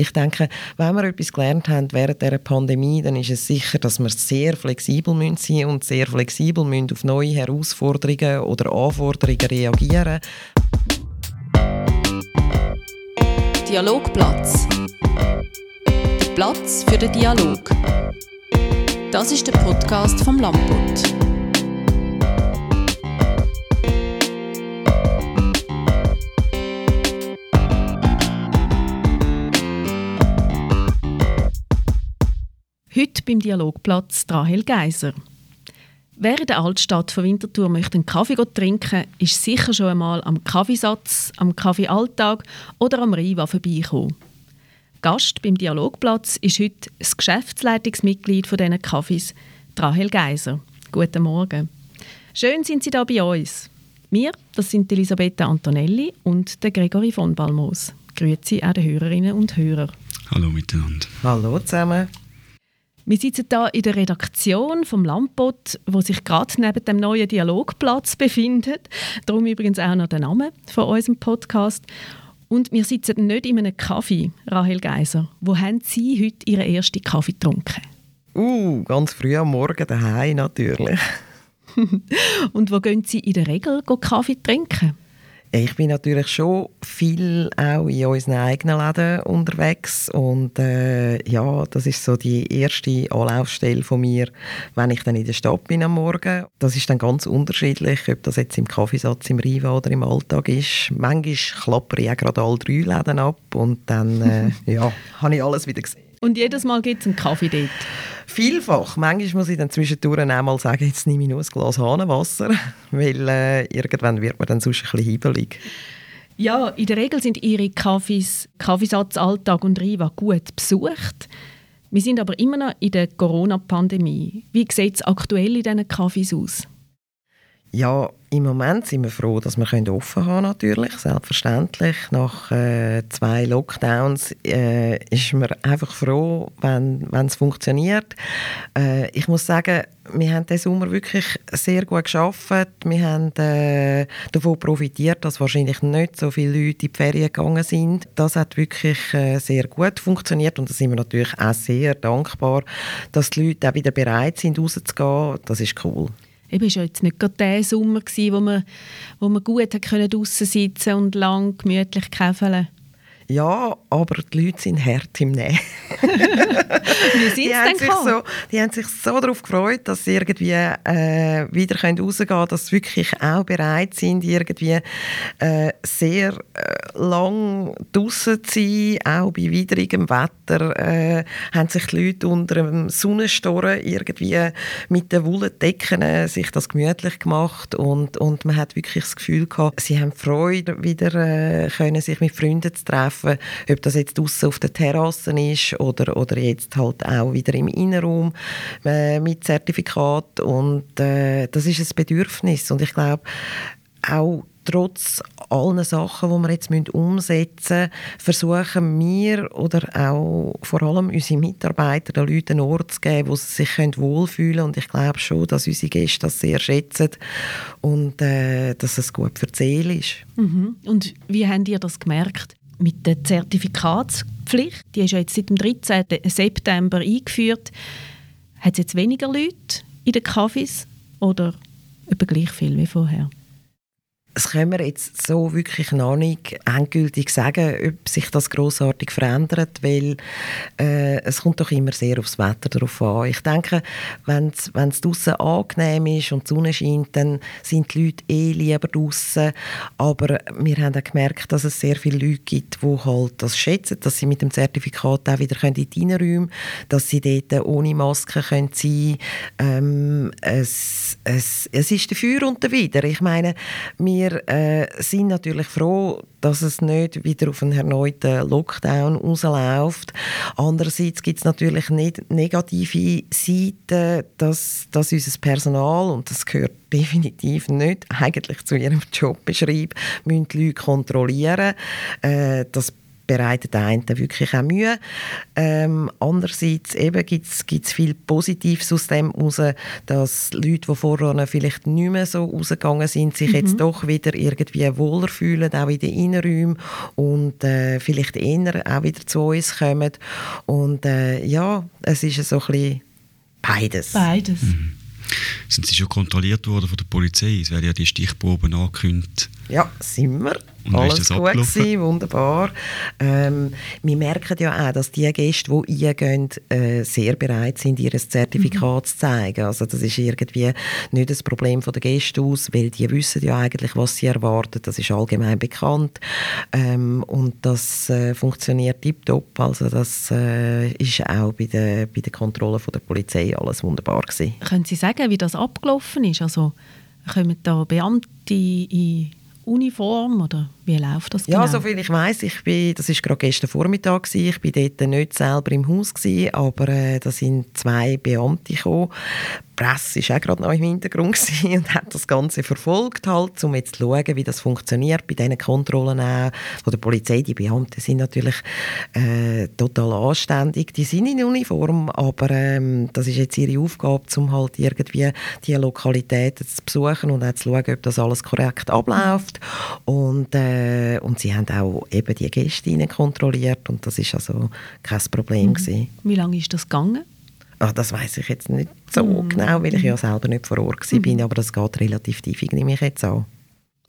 ich denke, wenn wir etwas gelernt haben während der Pandemie, dann ist es sicher, dass wir sehr flexibel müssen sein und sehr flexibel müssen auf neue Herausforderungen oder Anforderungen reagieren. Dialogplatz. Der Platz für den Dialog. Das ist der Podcast vom Lamput. Heute beim Dialogplatz Rahel Geiser. Wer in der Altstadt von Winterthur möchte einen Kaffee trinken, ist sicher schon einmal am Kaffeesatz, am Kaffeealltag oder am Riva vorbeigekommen. Gast beim Dialogplatz ist heute das Geschäftsleitungsmitglied von diesen Kaffees, Rahel Geiser. Guten Morgen. Schön sind Sie da bei uns. Wir, das sind Elisabetta Antonelli und der Gregory von Balmos. Grüezi auch den Hörerinnen und Hörer. Hallo miteinander. Hallo zusammen. Wir sitzen hier in der Redaktion vom Lampot, wo sich gerade neben dem neuen Dialogplatz befindet. Darum übrigens auch noch der Name von unserem Podcast. Und wir sitzen nicht in einem Kaffee, Rahel Geiser. Wo haben Sie heute Ihren ersten Kaffee getrunken? Uh, ganz früh am Morgen daheim natürlich. Und wo gehen Sie in der Regel Kaffee trinken? Ich bin natürlich schon viel auch in unseren eigenen Läden unterwegs und äh, ja, das ist so die erste Anlaufstelle von mir, wenn ich dann in der Stadt bin am Morgen. Das ist dann ganz unterschiedlich, ob das jetzt im Kaffeesatz, im Riva oder im Alltag ist. Manchmal klappere ich auch gerade alle drei Läden ab und dann äh, ja, habe ich alles wieder gesehen. Und jedes Mal gibt es einen Kaffee dort? Vielfach. Manchmal muss ich dann zwischendurch auch mal sagen, jetzt nehme ich nur ein Glas Hahnenwasser, weil äh, irgendwann wird man dann sonst ein bisschen hibbelig. Ja, in der Regel sind Ihre Kaffees, Kaffeesatz, Alltag und Riva gut besucht. Wir sind aber immer noch in der Corona-Pandemie. Wie sieht es aktuell in diesen Kaffees aus? Ja, im Moment sind wir froh, dass wir offen haben natürlich, selbstverständlich. Nach äh, zwei Lockdowns äh, ist man einfach froh, wenn es funktioniert. Äh, ich muss sagen, wir haben diesen Sommer wirklich sehr gut geschafft. Wir haben äh, davon profitiert, dass wahrscheinlich nicht so viele Leute in die Ferien gegangen sind. Das hat wirklich äh, sehr gut funktioniert und da sind wir natürlich auch sehr dankbar, dass die Leute auch wieder bereit sind, rauszugehen. Das ist cool eben war ja jetzt nicht gerade der Sommer, gewesen, wo man, wo man gut draußen sitzen und lang gemütlich käfeln ja, aber die Leute sind hart im Nähen. Wie sind die, haben sich so, die haben sich so darauf gefreut, dass sie irgendwie äh, wieder rausgehen können, dass sie wirklich auch bereit sind, irgendwie äh, sehr äh, lang draußen zu sein, auch bei widrigem Wetter. Äh, haben sich die Leute unter einem Sonnenstorren irgendwie mit den Wolldecken äh, sich das gemütlich gemacht und, und man hat wirklich das Gefühl gehabt, sie haben Freude, wieder äh, können sich mit Freunden zu treffen treffen, ob das jetzt draußen auf der Terrasse ist oder, oder jetzt halt auch wieder im Innenraum äh, mit Zertifikat und äh, das ist ein Bedürfnis und ich glaube auch trotz allen Sachen, die wir jetzt umsetzen müssen, versuchen wir oder auch vor allem unsere Mitarbeiter den Leuten einen Ort zu geben, wo sie sich wohlfühlen können. Und ich glaube schon, dass unsere Gäste das sehr schätzen und äh, dass es gut für die Seele ist. Mhm. Und wie habt ihr das gemerkt? Mit der Zertifikatspflicht. Die ist ja jetzt seit dem 13. September eingeführt. Hat es jetzt weniger Leute in den Cafés oder etwa gleich viel wie vorher? Das können wir jetzt so wirklich noch nicht endgültig sagen, ob sich das großartig verändert, weil äh, es kommt doch immer sehr aufs Wetter darauf an. Ich denke, wenn es draußen angenehm ist und die Sonne scheint, dann sind die Leute eh lieber draußen. Aber wir haben auch gemerkt, dass es sehr viele Leute gibt, die halt das schätzen, dass sie mit dem Zertifikat auch wieder in die Innenräume dass sie dort ohne Maske können sein können. Ähm, es, es, es ist dafür und dawider. Ich meine, wir wir äh, sind natürlich froh, dass es nicht wieder auf einen erneuten Lockdown rausläuft. Andererseits gibt es natürlich nicht negative Seiten, dass, dass unser Personal, und das gehört definitiv nicht eigentlich zu ihrem Jobbeschrieb, müssen die Leute kontrollieren. Äh, das bereitet einen wirklich auch Mühe. Ähm, andererseits gibt es viel Positives aus dem heraus, dass Leute, die vorher vielleicht nicht mehr so rausgegangen sind, sich mhm. jetzt doch wieder irgendwie wohler fühlen, auch in den Innenräumen und äh, vielleicht eher auch wieder zu uns kommen. Und äh, ja, es ist so ein bisschen beides. Beides. Mhm. Sind Sie schon kontrolliert worden von der Polizei? Es werden ja die Stichproben angekündigt. Ja, sind wir. Und Alles gut gewesen, wunderbar. Ähm, wir merken ja auch, dass die Gäste, die eingehen, äh, sehr bereit sind, ihr Zertifikat mhm. zu zeigen. Also das ist irgendwie nicht das Problem der Gäste aus, weil die wissen ja eigentlich, was sie erwarten. Das ist allgemein bekannt. Ähm, und das äh, funktioniert tiptop. Also das äh, ist auch bei der, bei der Kontrolle von der Polizei alles wunderbar gewesen. Können Sie sagen, wie das abgelaufen ist? Also kommen da Beamte in Uniform oder wie läuft das genau? Ja, soviel ich weiß, ich bin, das ist gerade gestern Vormittag gewesen, ich bin dort nicht selber im Haus gewesen, aber äh, da sind zwei Beamte gekommen, Presse war auch gerade noch im Hintergrund und hat das Ganze verfolgt, halt, um jetzt zu schauen, wie das funktioniert bei diesen Kontrollen auch von der Polizei. Die Beamten sind natürlich äh, total anständig, die sind in Uniform, aber ähm, das ist jetzt ihre Aufgabe, um halt irgendwie die Lokalitäten zu besuchen und auch zu schauen, ob das alles korrekt abläuft. Und, äh, und sie haben auch eben die Gäste kontrolliert und das ist also kein Problem mhm. Wie lange ist das gegangen? Ach, das weiß ich jetzt nicht so mm. genau, weil ich ja selber nicht vor Ort war, mm. aber das geht relativ tief, nehme ich jetzt an.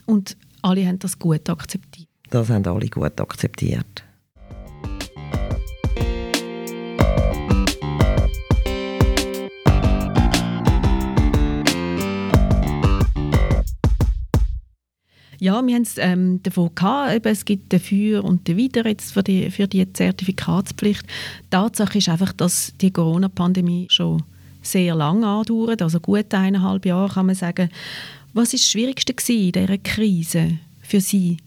Und alle haben das gut akzeptiert? Das haben alle gut akzeptiert. Ja, wir haben es ähm, davon gehabt, es gibt dafür und wieder jetzt für die, für die Zertifikatspflicht. Tatsache ist einfach, dass die Corona-Pandemie schon sehr lange andauert, also gut eineinhalb Jahre kann man sagen. Was ist das Schwierigste in dieser Krise für Sie?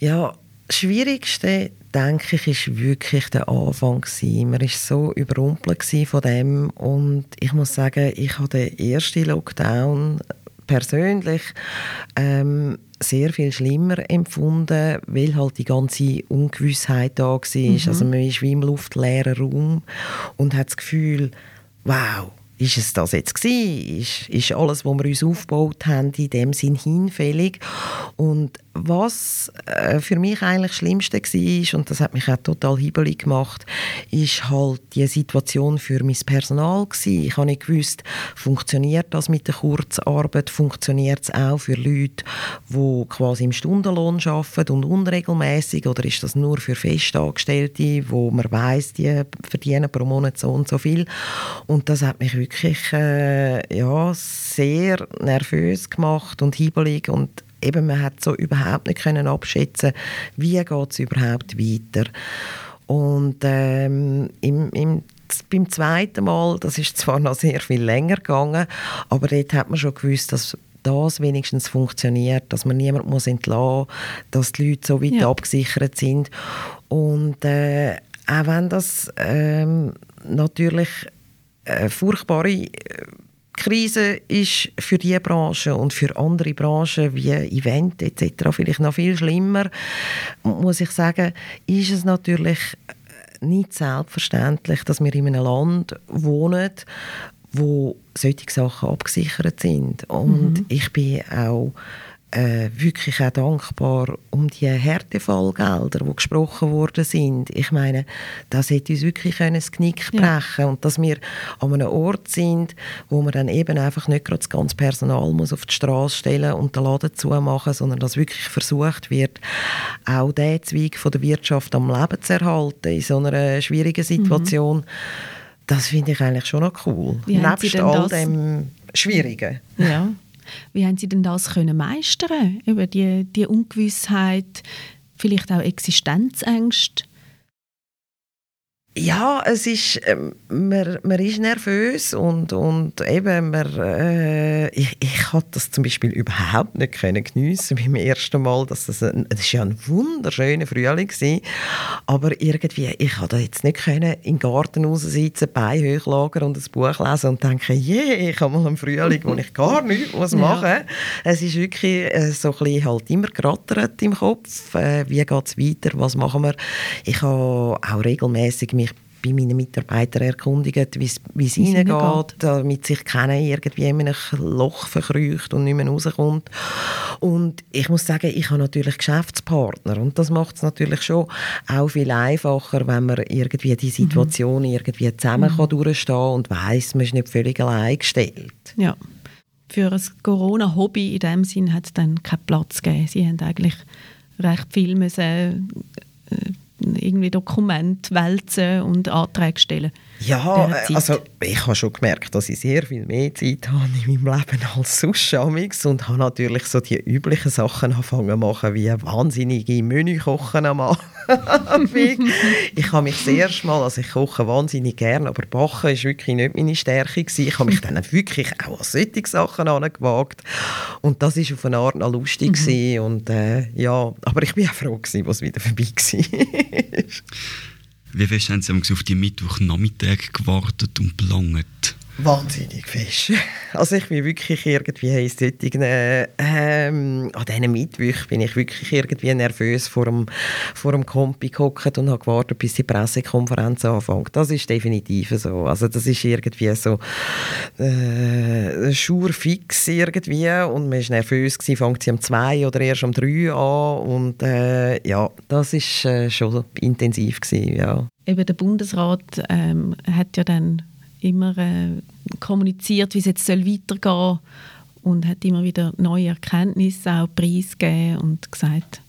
Ja, das Schwierigste, denke ich, ist wirklich der Anfang. Man war so überrumpelt von dem und ich muss sagen, ich habe den ersten Lockdown persönlich ähm, sehr viel schlimmer empfunden, weil halt die ganze Ungewissheit da war. Mhm. Also man ist wie im luftleeren Raum und hat das Gefühl, wow, ist es das jetzt gewesen? Ist, ist alles, was wir uns aufgebaut haben, in dem Sinn hinfällig? Und was äh, für mich eigentlich das Schlimmste war, und das hat mich auch total hibbelig gemacht, ist halt die Situation für mein Personal gewesen. Ich habe nicht gewusst, funktioniert das mit der Kurzarbeit, funktioniert es auch für Leute, die quasi im Stundenlohn arbeiten und unregelmäßig oder ist das nur für Festangestellte, wo man weiß, die verdienen pro Monat so und so viel. Und das hat mich wirklich äh, ja, sehr nervös gemacht und hibbelig und eben, man hat so überhaupt nicht können abschätzen, wie geht es überhaupt weiter. Und ähm, im, im beim zweiten Mal, das ist zwar noch sehr viel länger gegangen, aber dort hat man schon gewusst, dass das wenigstens funktioniert, dass man niemand muss entlassen, dass die Leute so weit ja. abgesichert sind und äh, auch wenn das ähm, natürlich äh, furchtbare äh, Krise ist für diese Branche und für andere Branchen wie Event etc. vielleicht noch viel schlimmer, muss ich sagen, ist es natürlich nicht selbstverständlich, dass wir in einem Land wohnen, wo solche Sachen abgesichert sind. Und mhm. ich bin auch äh, wirklich auch dankbar um die Härtefallgelder, die gesprochen worden sind. Ich meine, das hätte uns wirklich das Knick brechen ja. und dass wir an einem Ort sind, wo man dann eben einfach nicht gerade das ganze Personal muss auf die Straße stellen und den Laden zumachen, sondern dass wirklich versucht wird, auch diesen Zweig von der Wirtschaft am Leben zu erhalten in so einer schwierigen Situation. Mhm. Das finde ich eigentlich schon noch cool. Wie Nebst all dem Schwierigen. Ja. Wie haben Sie denn das können meistern über die, die Ungewissheit, vielleicht auch Existenzängste? Ja, es ist, ähm, man, man ist nervös und, und eben, man, äh, ich, ich konnte das zum Beispiel überhaupt nicht können geniessen beim ersten Mal. Dass das, ein, das ist ja ein wunderschöner Frühling gewesen, aber irgendwie, ich konnte jetzt nicht können den Garten raussitzen, Beine hochlagern und ein Buch lesen und denken, je, yeah, ich habe mal einen Frühling, wo ich gar nichts muss machen muss. Ja. Es ist wirklich äh, so ein bisschen halt immer gerattert im Kopf. Äh, wie geht es weiter? Was machen wir? Ich habe auch regelmäßig mich bei meinen Mitarbeitern erkundigt, wie es ihnen geht, damit sich keiner irgendwie in einem Loch verkrücht und nicht mehr rauskommt. Und ich muss sagen, ich habe natürlich Geschäftspartner und das macht es natürlich schon auch viel einfacher, wenn man irgendwie die Situation mhm. irgendwie zusammen mhm. kann durchstehen und weiß, man ist nicht völlig allein gestellt. Ja. Für ein Corona-Hobby in dem Sinn hat es dann keinen Platz gegeben. Sie haben eigentlich recht viel müssen, äh, irgendwie Dokumente wälzen und Anträge stellen. Ja, also ich habe schon gemerkt, dass ich sehr viel mehr Zeit habe in meinem Leben als sonst und habe natürlich so die üblichen Sachen angefangen machen, wie wahnsinnige Menü kochen am Abend. ich habe mich erste Mal, also ich koche wahnsinnig gerne, aber Backen ist wirklich nicht meine Stärke gewesen. Ich habe mich dann wirklich auch an solche Sachen angewagt und das war auf eine Art noch lustig mhm. und äh, ja, aber ich bin auch froh gewesen, was wieder vorbei war. Wie fest haben Sie auf die Mittwochnachmittag gewartet und gelangt? Wahnsinnig fest. Also ich bin wirklich irgendwie in solchen, ähm, an diesen Mittwoch bin ich wirklich irgendwie nervös vor dem, vor dem Kompi gehockt und habe gewartet, bis die Pressekonferenz anfängt. Das ist definitiv so. Also das ist irgendwie so äh, schurfix irgendwie und man ist nervös gewesen, fängt sie um zwei oder erst um drei an und äh, ja, das ist äh, schon intensiv gewesen, ja. Eben der Bundesrat ähm, hat ja dann immer äh, kommuniziert, wie es jetzt weitergehen soll und hat immer wieder neue Erkenntnisse auch preisgegeben und gesagt,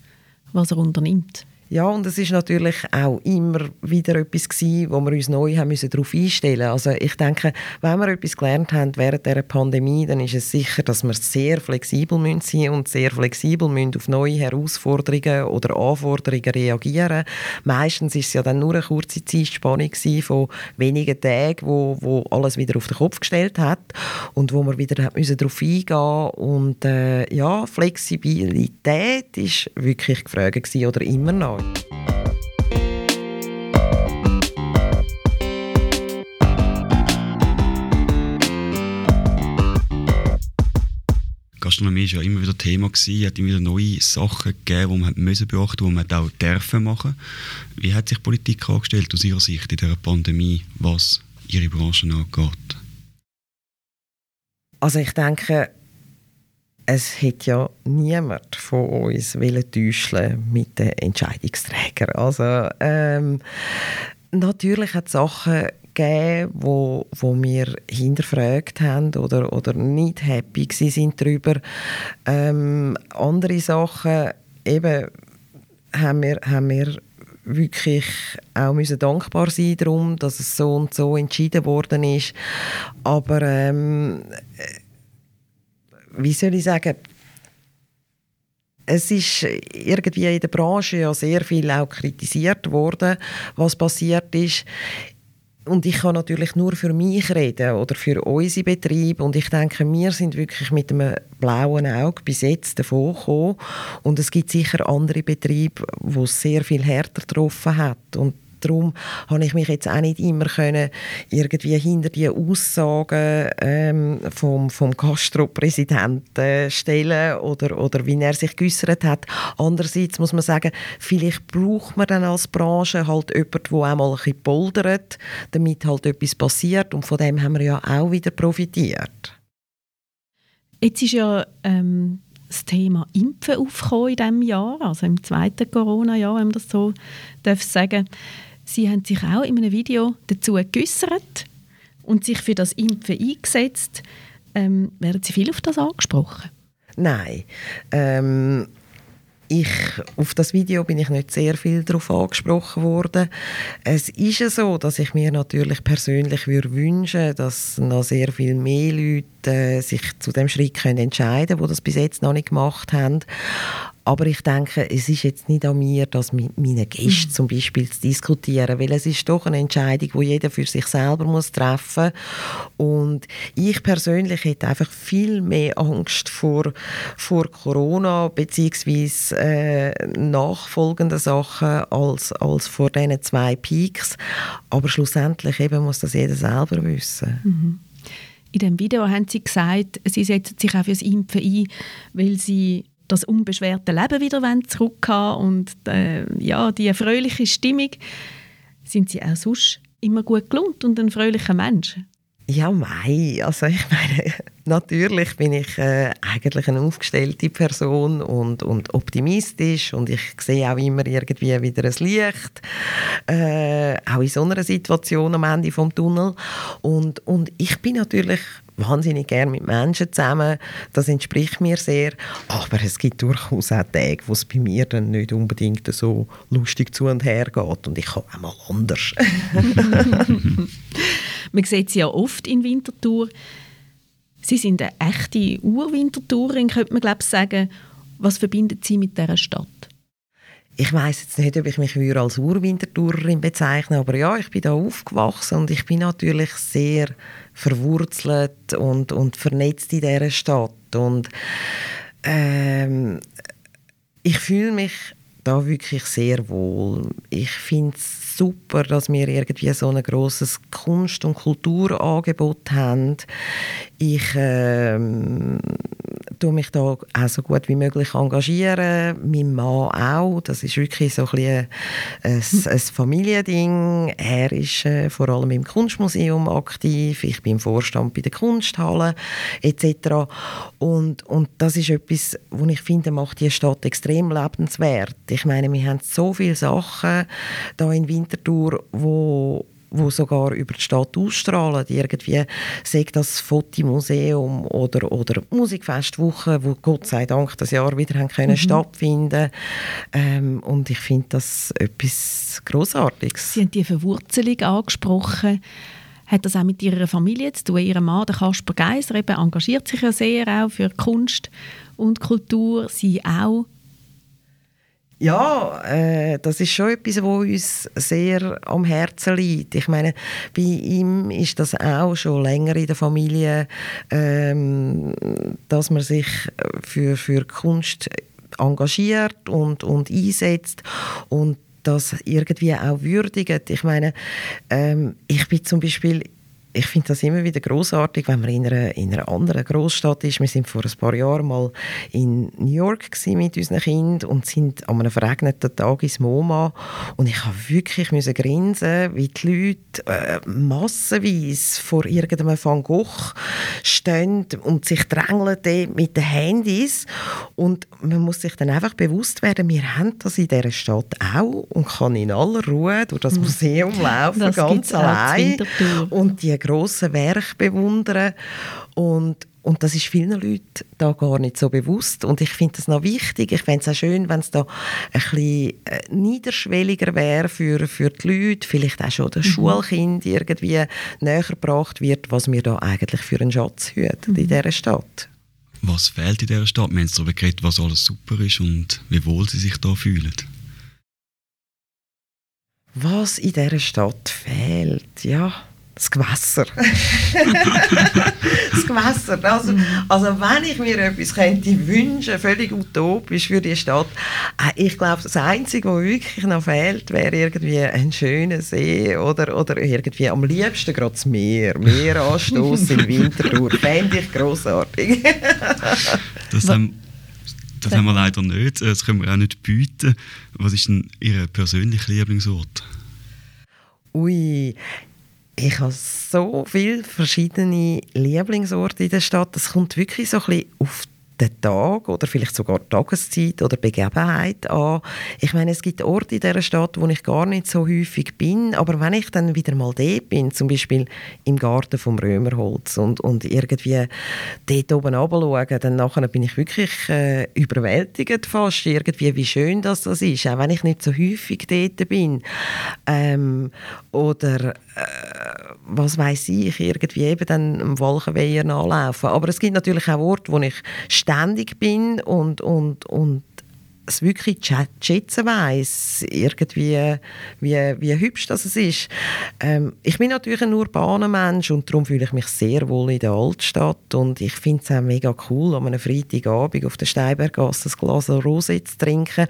was er unternimmt. Ja, und es ist natürlich auch immer wieder etwas gewesen, wo wir uns neu haben müssen darauf einstellen Also ich denke, wenn wir etwas gelernt haben während der Pandemie, dann ist es sicher, dass wir sehr flexibel müssen sein und sehr flexibel müssen auf neue Herausforderungen oder Anforderungen reagieren. Meistens ist es ja dann nur eine kurze Zeitspanne von wenigen Tagen, wo, wo alles wieder auf den Kopf gestellt hat und wo wir wieder müssen darauf eingehen und äh, ja, Flexibilität ist wirklich gefragt gewesen, oder immer noch. Gastronomie war ja immer wieder Thema gewesen, hat immer wieder neue Sachen gegeben, die man beachten, die man auch dürfen machen. Wie hat sich Politik angestellt aus Ihrer Sicht in dieser Pandemie, was Ihre Branche angeht? Also ich denke, es hat ja niemand von uns täuschen mit den Entscheidungsträgern. Also ähm, natürlich hat es Sachen gegeben, wo, wo wir hinterfragt haben oder, oder nicht happy sind darüber. Ähm, andere Sachen eben haben wir, haben wir wirklich auch müssen dankbar sein darum, dass es so und so entschieden worden ist. Aber ähm, wie soll ich sagen, es ist irgendwie in der Branche ja sehr viel auch kritisiert worden, was passiert ist. Und ich kann natürlich nur für mich reden oder für unsere Betriebe. Und ich denke, wir sind wirklich mit einem blauen Auge bis jetzt davon gekommen. Und es gibt sicher andere Betriebe, wo es sehr viel härter getroffen hat. Und darum habe ich mich jetzt auch nicht immer können irgendwie hinter die Aussagen ähm, vom, vom Castro-Präsidenten stellen oder, oder wie er sich geäußert hat. Andererseits muss man sagen, vielleicht braucht man dann als Branche halt jemanden, der auch mal ein bisschen poldert, damit halt etwas passiert und von dem haben wir ja auch wieder profitiert. Jetzt ist ja ähm, das Thema Impfen aufgekommen in diesem Jahr, also im zweiten Corona-Jahr, wenn man das so sagen darf. Sie haben sich auch in einem Video dazu geäußert und sich für das Impfen eingesetzt. Ähm, werden Sie viel auf das angesprochen? Nein. Ähm, ich, auf das Video bin ich nicht sehr viel darauf angesprochen worden. Es ist so, dass ich mir natürlich persönlich würde wünschen, dass noch sehr viel mehr Leute äh, sich zu dem Schritt können entscheiden können, die das bis jetzt noch nicht gemacht haben. Aber ich denke, es ist jetzt nicht an mir, das mit meinen Gästen mhm. zum Beispiel zu diskutieren, weil es ist doch eine Entscheidung, die jeder für sich selber muss treffen Und ich persönlich hätte einfach viel mehr Angst vor, vor Corona bzw. Äh, nachfolgenden Sachen als, als vor diesen zwei Peaks. Aber schlussendlich eben muss das jeder selber wissen. Mhm. In dem Video haben Sie gesagt, Sie setzen sich auch für das Impfen ein, weil Sie das unbeschwerte Leben wieder zurückhaben und äh, ja, die fröhliche Stimmung. Sind Sie auch sonst immer gut gelohnt und ein fröhlicher Mensch? Ja, mei. Also ich meine, natürlich bin ich äh, eigentlich eine aufgestellte Person und, und optimistisch und ich sehe auch immer irgendwie wieder ein Licht, äh, auch in so einer Situation am Ende vom Tunnel. Und, und ich bin natürlich wahnsinnig gerne mit Menschen zusammen. Das entspricht mir sehr. Aber es gibt durchaus auch Tage, wo es bei mir dann nicht unbedingt so lustig zu und her geht. Und ich kann auch mal anders. Man sieht sie ja oft in Winterthur. Sie sind eine echte Urwintertourin, könnte man glaube sagen. Was verbindet Sie mit dieser Stadt? Ich weiß jetzt nicht, ob ich mich als Urwintertourerin bezeichne, aber ja, ich bin da aufgewachsen und ich bin natürlich sehr verwurzelt und, und vernetzt in dieser Stadt. Und ähm, ich fühle mich da wirklich sehr wohl. Ich finde es super, dass wir irgendwie so ein grosses Kunst- und Kulturangebot haben. Ich ähm, tue mich da auch so gut wie möglich engagieren. Mein Mann auch. Das ist wirklich so ein, ein, ein Familiending. Er ist äh, vor allem im Kunstmuseum aktiv. Ich bin im Vorstand bei der Kunsthalle etc. Und, und das ist etwas, wo ich finde, macht die Stadt extrem lebenswert. Ich meine, wir haben so viele Sachen da in Winterthur, wo wo sogar über die Stadt ausstrahlen. Irgendwie sagt das Fotomuseum oder, oder Musikfestwoche, wo Gott sei Dank das Jahr wieder haben können mhm. stattfinden ähm, Und ich finde das etwas Großartiges. Sie haben die Verwurzelung angesprochen. Hat das auch mit Ihrer Familie zu tun? Ihr Mann, der Kasper Geiser, eben engagiert sich ja sehr auch für Kunst und Kultur. Sie auch ja, äh, das ist schon etwas, was uns sehr am Herzen liegt. Ich meine, bei ihm ist das auch schon länger in der Familie, ähm, dass man sich für, für Kunst engagiert und, und einsetzt und das irgendwie auch würdigt. Ich meine, ähm, ich bin zum Beispiel ich finde das immer wieder großartig, wenn man in einer, in einer anderen Großstadt ist. Wir sind vor ein paar Jahren mal in New York mit unseren Kindern und sind an einem verregneten Tag ins MoMA und ich habe wirklich müssen grinsen, wie die Leute äh, massenweise vor irgendeinem Van Gogh stehen und sich drängeln mit den Handys und man muss sich dann einfach bewusst werden, wir haben das in dieser Stadt auch und kann in aller Ruhe durch das hm. Museum laufen, das ganz allein und die grossen Werke bewundern und und das ist vielen Leuten da gar nicht so bewusst. Und ich finde das noch wichtig. Ich fände es auch schön, wenn es da ein bisschen äh, niederschwelliger wäre für, für die Leute, vielleicht auch schon das mhm. Schulkind irgendwie näher gebracht wird, was wir da eigentlich für einen Schatz hüten mhm. in dieser Stadt. Was fehlt in dieser Stadt? Wir haben darüber geredet, was alles super ist und wie wohl sie sich da fühlen. Was in dieser Stadt fehlt, ja das Gewässer. das Gewässer. Also, also wenn ich mir etwas könnte wünschen, völlig utopisch für die Stadt, äh, ich glaube, das Einzige, was wirklich noch fehlt, wäre irgendwie ein schöner See oder, oder irgendwie am liebsten gerade das Meer. Meeranstoß im Winterthur. Fände ich grossartig. das haben das haben wir leider nicht. Das können wir auch nicht bieten. Was ist denn Ihr persönlicher Lieblingsort? Ui, ich habe so viele verschiedene Lieblingsorte in der Stadt. Das kommt wirklich so ein bisschen auf den Tag oder vielleicht sogar Tageszeit oder Begebenheit an. Ich meine, es gibt Orte in dieser Stadt, wo ich gar nicht so häufig bin, aber wenn ich dann wieder mal dort bin, zum Beispiel im Garten vom Römerholz und, und irgendwie dort oben runterschaue, dann nachher bin ich wirklich äh, überwältigt fast, irgendwie, wie schön das, das ist, auch wenn ich nicht so häufig dort bin. Ähm, oder äh, was weiß ich, irgendwie eben dann am Walchenweiher nachlaufen. Aber es gibt natürlich auch Orte, wo ich ständig bin und, und, und es wirklich schätzen weiss, irgendwie, wie, wie hübsch das ist. Ähm, ich bin natürlich ein urbaner Mensch und darum fühle ich mich sehr wohl in der Altstadt und ich finde es auch mega cool, an einem Freitagabend auf der Steinberggasse ein Glas Rosé zu trinken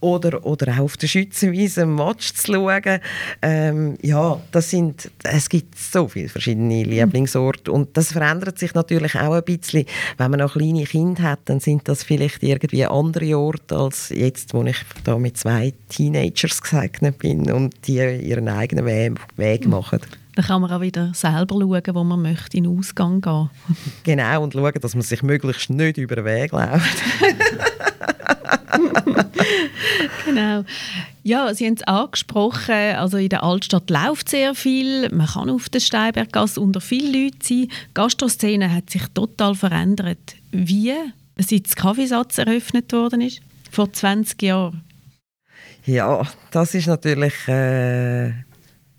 oder, oder auch auf der Schützenwiese einen Match zu schauen. Ähm, ja, das sind, es gibt so viele verschiedene Lieblingsorte und das verändert sich natürlich auch ein bisschen. Wenn man noch kleine Kinder hat, dann sind das vielleicht irgendwie andere Orte als jetzt, wo ich da mit zwei Teenagers gesegnet bin und die ihren eigenen Weg, machen. Dann kann man auch wieder selber schauen, wo man möchte, in den Ausgang gehen. Genau, und schauen, dass man sich möglichst nicht über den Weg läuft. genau. Ja, Sie haben es angesprochen, also in der Altstadt läuft sehr viel, man kann auf der Steinberggasse unter vielen Leuten sein. Die Gastroszene hat sich total verändert. Wie, seit das Kaffeesatz eröffnet worden ist? Vor 20 Jahren? Ja, das ist natürlich äh,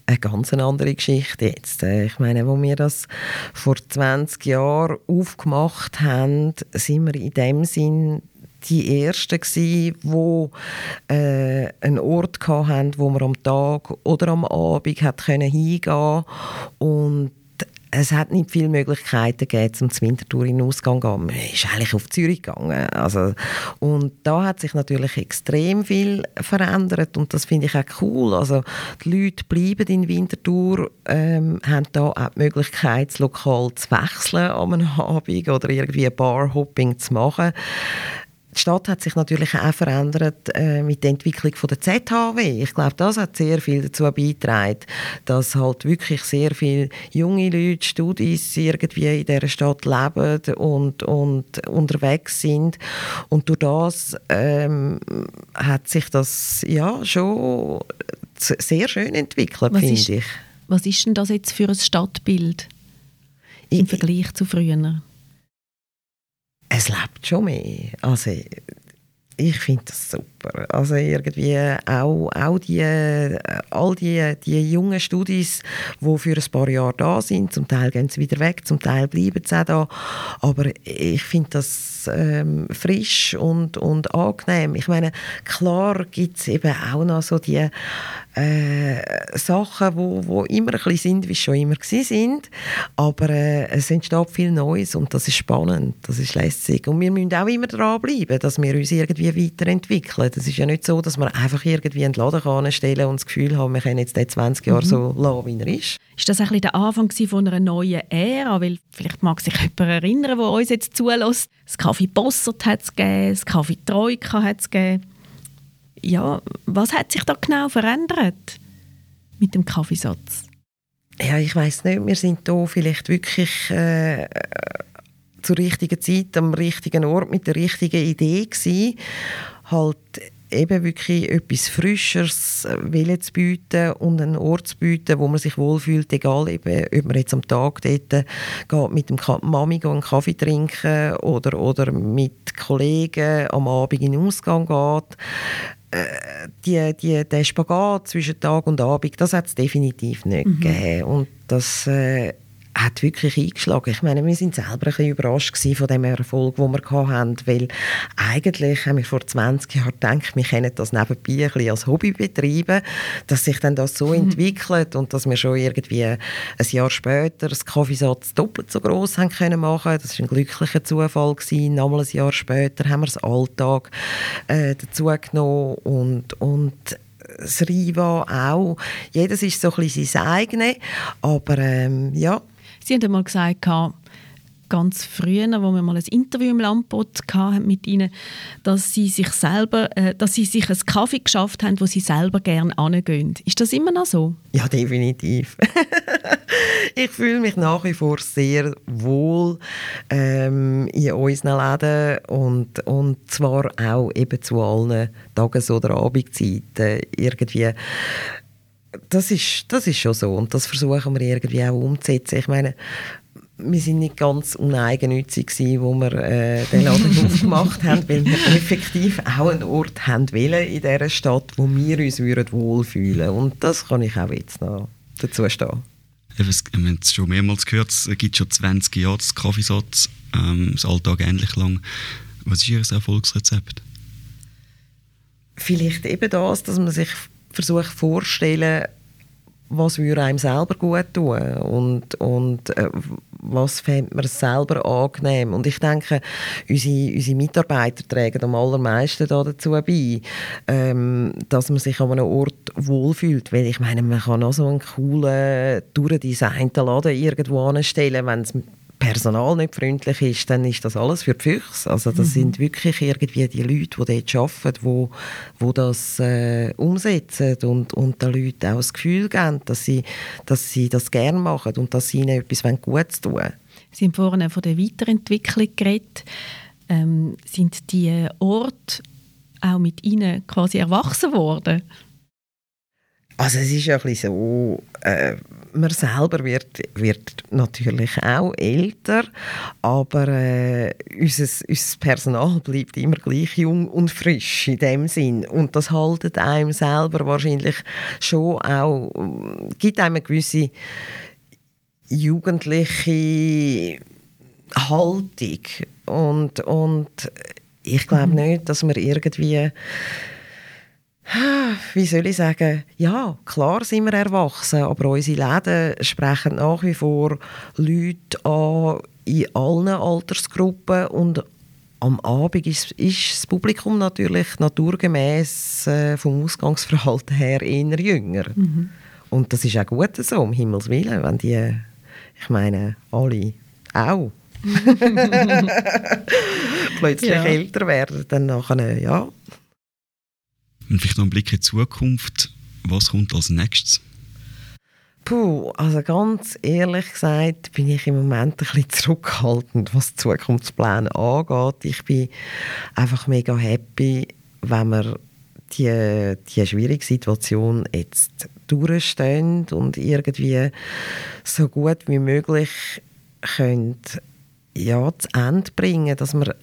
eine ganz andere Geschichte jetzt. Äh, ich meine, wo wir das vor 20 Jahren aufgemacht haben, sind wir in dem Sinn die Ersten gewesen, die äh, einen Ort hatten, wo man am Tag oder am Abend hat können hingehen und es hat nicht viele Möglichkeiten gegeben, zum Winterthur in den Ausgang zu gehen. Man ist eigentlich auf Zürich gegangen. Also, und da hat sich natürlich extrem viel verändert und das finde ich auch cool. Also, die Leute bleiben in Winterthur, ähm, haben da auch die Möglichkeit, das Lokal zu wechseln am Abend oder irgendwie Barhopping zu machen. Die Stadt hat sich natürlich auch verändert äh, mit der Entwicklung von der ZHW. Ich glaube, das hat sehr viel dazu beigetragen, dass halt wirklich sehr viele junge Leute, Studis irgendwie in dieser Stadt leben und, und unterwegs sind. Und durch das ähm, hat sich das ja schon sehr schön entwickelt, finde ich. Was ist denn das jetzt für ein Stadtbild im ich, Vergleich zu früher? Es lebt schon mehr. Also, ich finde das super. Also irgendwie auch, auch die, all die, die jungen Studis, die für ein paar Jahre da sind, zum Teil gehen sie wieder weg, zum Teil bleiben sie auch da. Aber ich finde das ähm, frisch und, und angenehm. Ich meine, klar gibt es eben auch noch so die äh, Sachen, wo, wo immer ein bisschen sind, wie sie schon immer sind. Aber äh, es entsteht viel Neues und das ist spannend, das ist lässig. Und wir müssen auch immer dranbleiben, dass wir uns irgendwie weiterentwickeln. Es ist ja nicht so, dass wir einfach irgendwie einen Laden stellen und das Gefühl haben, wir können jetzt den 20 Jahre mhm. so lassen, wie er ist. Ist das ein bisschen der Anfang von einer neuen Ära? Weil vielleicht mag sich jemand erinnern, der uns jetzt zulässt. Das Kaffee Bossert hat es gegeben, das Kaffee Troika hat es gegeben ja, was hat sich da genau verändert mit dem Kaffeesatz? Ja, ich weiß nicht. Wir sind da vielleicht wirklich äh, zur richtigen Zeit am richtigen Ort mit der richtigen Idee gewesen. Halt eben wirklich etwas Frischeres äh, zu bieten und einen Ort zu bieten, wo man sich wohlfühlt, egal eben, ob man jetzt am Tag dort geht, mit dem Mami einen Kaffee trinken oder, oder mit Kollegen am Abend in den Ausgang geht die, die, der Spagat zwischen Tag und Abend, das hat es definitiv nicht mhm. gegeben. Und das äh, hat wirklich eingeschlagen. Ich meine, wir sind selber ein bisschen überrascht von dem Erfolg, den wir hatten, weil eigentlich haben wir vor 20 Jahren gedacht, wir können das nebenbei ein bisschen als Hobby betreiben, dass sich dann das so mhm. entwickelt und dass wir schon irgendwie ein Jahr später das Kaffeesatz doppelt so groß haben können machen. Das war ein glücklicher Zufall gewesen. Nochmal ein Jahr später haben wir das Alltag äh, dazu genommen und, und das Riva auch. Jedes ist so ein bisschen sein eigenes, aber ähm, ja, Sie haben einmal gesagt, ganz früher, wo wir mal ein Interview im Landbot hatten mit ihnen, dass sie sich selber, äh, dass sie sich einen Kaffee geschafft haben, wo sie selber gerne angehen. Ist das immer noch so? Ja, definitiv. ich fühle mich nach wie vor sehr wohl ähm, in unseren Läden und, und zwar auch eben zu allen Tages- oder Abendzeiten. Irgendwie das ist, das ist schon so und das versuchen wir irgendwie auch umzusetzen. Ich meine, wir sind nicht ganz uneigennützig gewesen, wo wir äh, den Laden aufgemacht haben, weil wir effektiv auch einen Ort haben wollen in dieser Stadt, wo wir uns würden wohlfühlen Und das kann ich auch jetzt noch dazu stehen. wir haben es schon mehrmals gehört, es gibt schon 20 Jahre das Kaffeesatz, ähm, das Alltag ähnlich lang. Was ist Ihr Erfolgsrezept? Vielleicht eben das, dass man sich versucht vorzustellen, was würde einem selber gut tun und, und äh, was fände man selber angenehm. Und ich denke, unsere, unsere Mitarbeiter tragen am allermeisten dazu bei, ähm, dass man sich an einem Ort wohlfühlt. Weil ich meine, man kann auch so einen coolen, durchdesignten Laden irgendwo anstellen, wenn es Personal nicht freundlich ist, dann ist das alles für die Füchse. Also das mhm. sind wirklich irgendwie die Leute, die dort arbeiten, die, die das äh, umsetzen und, und den Leuten auch das Gefühl geben, dass sie, dass sie das gerne machen und dass sie ihnen etwas Gutes tun wollen. Sie haben vorhin von der Weiterentwicklung geredet. Ähm, sind die Orte auch mit Ihnen quasi erwachsen worden? Also es ist ja ein bisschen so, äh, man selber wird, wird natürlich auch älter, aber äh, unser, unser Personal bleibt immer gleich jung und frisch in dem Sinn. Und das haltet einem selber wahrscheinlich schon auch, gibt einem eine gewisse jugendliche Haltung. Und, und ich glaube mhm. nicht, dass man irgendwie wie soll ich sagen, ja, klar sind wir erwachsen, aber unsere Läden sprechen nach wie vor Leute an in allen Altersgruppen und am Abend ist, ist das Publikum natürlich naturgemäß äh, vom Ausgangsverhalten her eher jünger. Mhm. Und das ist auch gut so, um Himmels Willen, wenn die, ich meine, alle auch plötzlich ja. älter werden, dann nachher, ja, und vielleicht noch einen Blick in die Zukunft. Was kommt als nächstes? Puh, also ganz ehrlich gesagt bin ich im Moment ein bisschen zurückhaltend, was Zukunftspläne angeht. Ich bin einfach mega happy, wenn wir die, die schwierige Situation jetzt durchstehen und irgendwie so gut wie möglich können, ja, zu Ende bringen, dass wir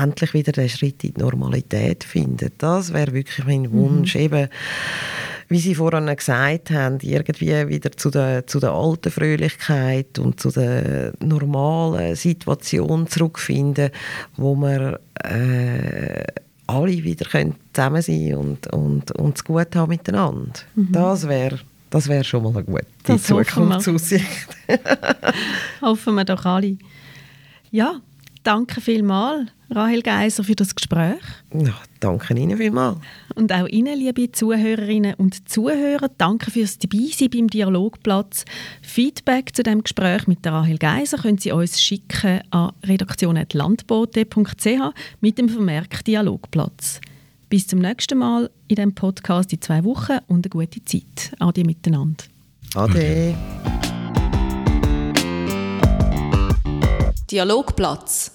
endlich wieder den Schritt in die Normalität finden. Das wäre wirklich mein. Wunsch. Mhm. Eben, wie Sie vorhin gesagt haben, irgendwie wieder zu der, zu der alten Fröhlichkeit und zu der normalen Situation zurückfinden, wo wir äh, alle wieder können zusammen sein und, und, und es gut haben miteinander. Mhm. Das wäre das wär schon mal eine gute das Zukunftsaussicht. hoffen wir doch alle. Ja, danke vielmals Rahel Geiser, für das Gespräch. Ja, danke Ihnen vielmals. Und auch Ihnen, liebe Zuhörerinnen und Zuhörer, danke fürs Dabeisein beim Dialogplatz. Feedback zu dem Gespräch mit Rahel Geiser können Sie uns schicken an redaktion.landbote.ch mit dem Vermerk Dialogplatz. Bis zum nächsten Mal in diesem Podcast in zwei Wochen und eine gute Zeit. Ade miteinander. Ade. Dialogplatz